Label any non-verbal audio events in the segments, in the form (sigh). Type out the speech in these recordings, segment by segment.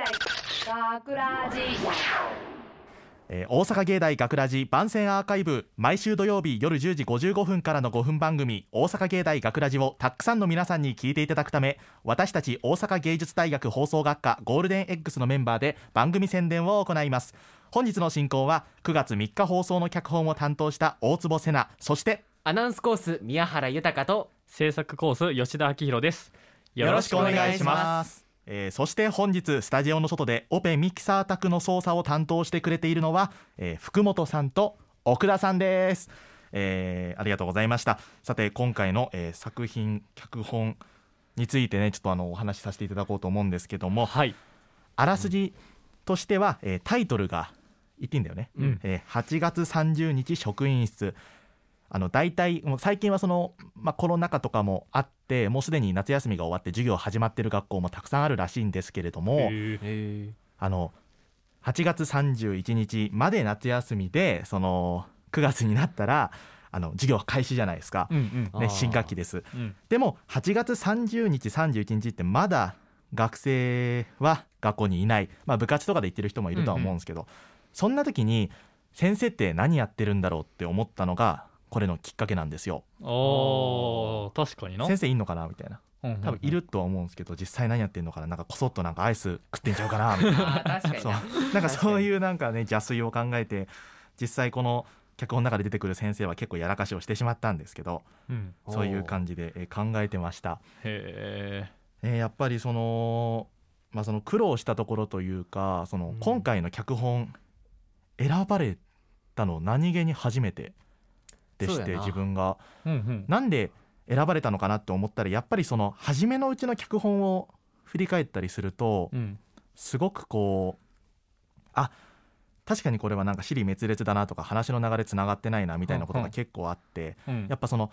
大学ラジ。えー大阪芸大学ラジ番宣アーカイブ毎週土曜日夜10時55分からの5分番組「大阪芸大学ラジをたくさんの皆さんに聞いていただくため私たち大阪芸術大学放送学科ゴールデン X のメンバーで番組宣伝を行います。本日の進行は9月3日放送の脚本を担当した大坪瀬奈そしてアナウンスコース宮原豊と制作コース吉田明宏です。よろしくお願いします。えーそして本日スタジオの外でオペミキサー宅の操作を担当してくれているのは、えー福本さんと奥田さんです、えーありがとうございました。さて今回の、えー作品脚本についてねちょっとあのお話しさせていただこうと思うんですけどもはい。あらすじとしては、えータイトルが言っていいんだよね、うんえー8月30日職員室あの大体もう最近はその、まあ、コロナ禍とかもあってもうすでに夏休みが終わって授業始まってる学校もたくさんあるらしいんですけれども、え。あの8月31日まで夏休みでその9月になったらあの授業開始じゃないですか、ーうん。あー。ね、新学期です。うん。でも8月30日31日ってまだ学生は学校にいない、まあ、部活とかで行ってる人もいるとは思うんですけど、そんな時に先生って何やってるんだろうって思ったのがこれのきっかけなんですよ。あー確かにな。先生いんのかなみたいな。うんうんうん。多分いるとは思うんですけど実際何やってんのかな。なんかこそっとなんかアイス食ってんちゃうかな。みたいなあー確かにそう。ななんかそういうなんかね (laughs) 邪推を考えて実際この脚本の中で出てくる先生は結構やらかしをしてしまったんですけどうん。そういう感じでえー考えてました。へえーやっぱりその,、まあ、その苦労したところというかそのうん。今回の脚本選ばれたの何気に初めてでして自分が。えうんうん。なんで選ばれたのかなって思ったらやっぱりその初めのうちの脚本を振り返ったりするとうん。すごくこうあ確かにこれはなんか尻滅裂だなとか話の流れつながってないなみたいなことうんうん。が結構あってうん。やっぱその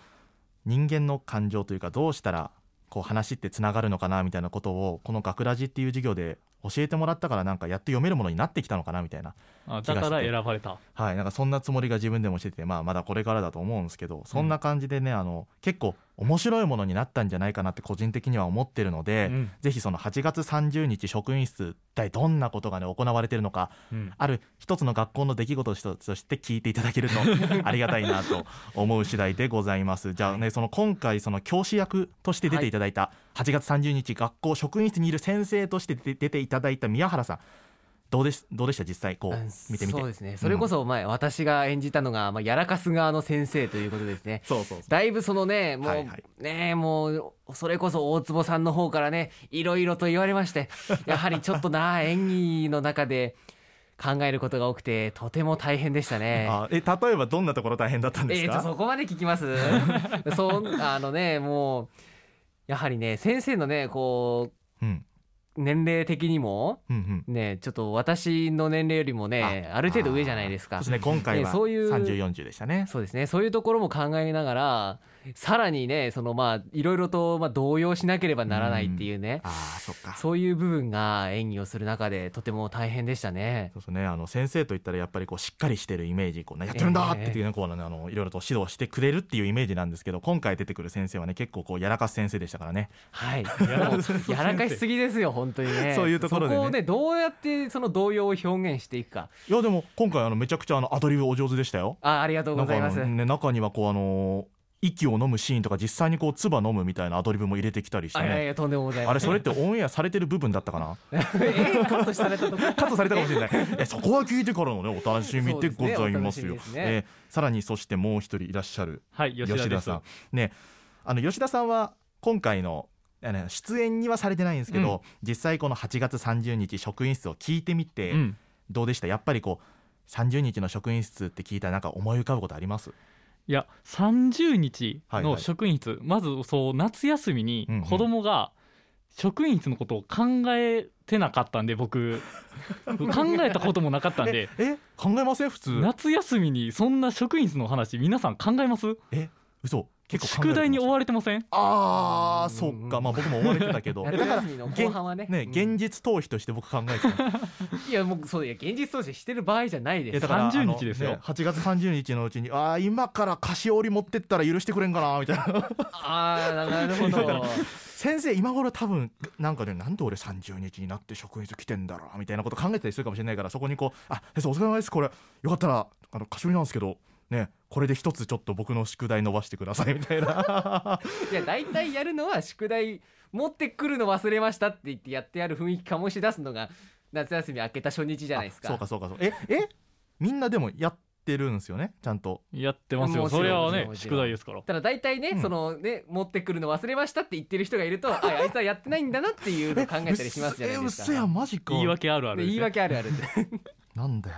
人間の感情というかどうしたらこう話ってつながるのかなみたいなことをこの「学ラジ」っていう授業で教えてもらったからなんかやっと読めるものになってきたのかなみたいなあだから選ばれた。はい。なんかそんなつもりが自分でもしてて、まあ、まだこれからだと思うんですけどそんな感じでね、あの結構面白いものになったんじゃないかなって個人的には思ってるので、うん。ぜひその8月30日職員室一体どんなことがね行われてるのかうん。ある一つの学校の出来事として聞いていただけると (laughs) ありがたいなと思う次第でございます。じゃあねその今回その教師役として出ていただいた8月30日学校職員室にいる先生として出ていただいた宮原さん。どうです？どうでした？実際こううん見てみて。そうですね。それこそ前、私が演じたのが、まあ、やらかす側の先生ということですね。そうそうそう。だいぶそのねもう、はいはい。ねもうそれこそ大坪さんの方からねいろいろと言われまして (laughs) やはりちょっとな演技の中で考えることが多くてとても大変でしたね。あえ例えばどんなところ大変だったんですえー、そこまで聞きます？(laughs) そうあのねもうやはりね先生のねこうん。年齢的にもうんうん。ねちょっと私の年齢よりもねある程度上じゃないですか。そうですね今回はねそういう3040でしたね。そうですね。そういうところも考えながらさらにねそのまあいろいろとまあ動揺しなければならないっていうねああそっか。そういう部分が演技をする中でとても大変でしたね。そうですね。あの先生といったらやっぱりこうしっかりしてるイメージこう、ね、やってるんだっていうねこうねあのいろいろと指導してくれるっていうイメージなんですけど今回出てくる先生はね結構こうやらかす先生でしたからね。はい、(laughs) やらかしすぎですよ本当にね。そういうところでねそこをねどうやってその動揺を表現していくか。いやでも今回あのめちゃくちゃあのアドリブお上手でしたよあありがとうございます。ね中にはこうあの息を飲むシーンとか実際にこう唾飲むみたいなアドリブも入れてきたりしてねあいやいやとんでもございません。あれそれってオンエアされてる部分だったかな？(laughs) えーカットされたとこ？(laughs) カットされたかもしれないえそこは聞いてからのねお楽しみでございますよ (laughs) すねねえーさらにそしてもう一人いらっしゃるはい吉田さんねあの吉田さんは今回のあの出演にはされてないんですけど、実際この8月30日職員室を聞いてみてうん。どうでした、やっぱりこう30日の職員室って聞いたらなんか思い浮かぶことあります？いや30日のはいはい。職員室、まずそう夏休みにうんうん。子供が職員室のことを考えてなかったんで僕。(laughs) 考えたこともなかったんで。え考えません？普通。夏休みにそんな職員室の話皆さん考えます？え嘘結構宿題に追われてません？あーうんそっか。まあ僕も追われてたけど。夏だから後半はね。ねうん。現実逃避として僕考えてた。(laughs) いやもうそういや現実逃避してる場合じゃないです。だから30あの日ですよ。ね8月30日のうちにああ今から菓子折り持ってったら許してくれんかなみたいな。ああなるほど。(laughs) 先生今頃多分なんかねなんで俺30日になって職員室来てんだろうみたいなこと考えてたりするかもしれないからそこにこう「あ先生お疲れ様です。これよかったらあの菓子折りなんですけどねこれで一つちょっと僕の宿題伸ばしてください」みたいな。(laughs) いや大体やるのは宿題持ってくるの忘れましたって言ってやってやる雰囲気醸し出すのが夏休み明けた初日じゃないですか。あそうかそうかそう。ええ？みんなでもやってるんですよね？ちゃんと。やってますよ。それはね宿題ですから。ただ大体ね、うん。そのね持ってくるの忘れましたって言ってる人がいると (laughs) ああいつはやってないんだなっていうのを考えたりしますじゃないですか。え嘘やんマジか。言い訳あるあるで言い訳あるあるなんだよ。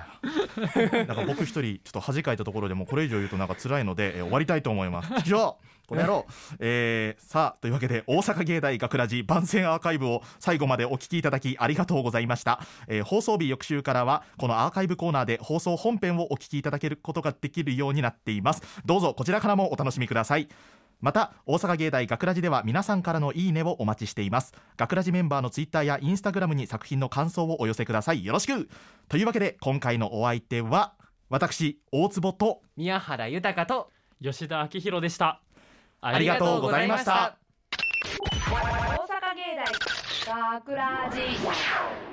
なんか僕一人ちょっと恥かいたところでもうこれ以上言うとなんか辛いので、えー終わりたいと思います。(laughs) 以上この野郎、えーさあというわけで大阪芸大学ラジ番宣アーカイブを最後までお聞きいただきありがとうございました、えー放送日翌週からはこのアーカイブコーナーで放送本編をお聞きいただけることができるようになっています。どうぞこちらからもお楽しみくださいまた大阪芸大学ラジでは皆さんからのいいねをお待ちしています。学ラジメンバーのツイッターやインスタグラムに作品の感想をお寄せください。よろしく。というわけで今回のお相手は私大坪と宮原豊と吉田明宏でした。ありがとうございました。大阪芸大学ラジ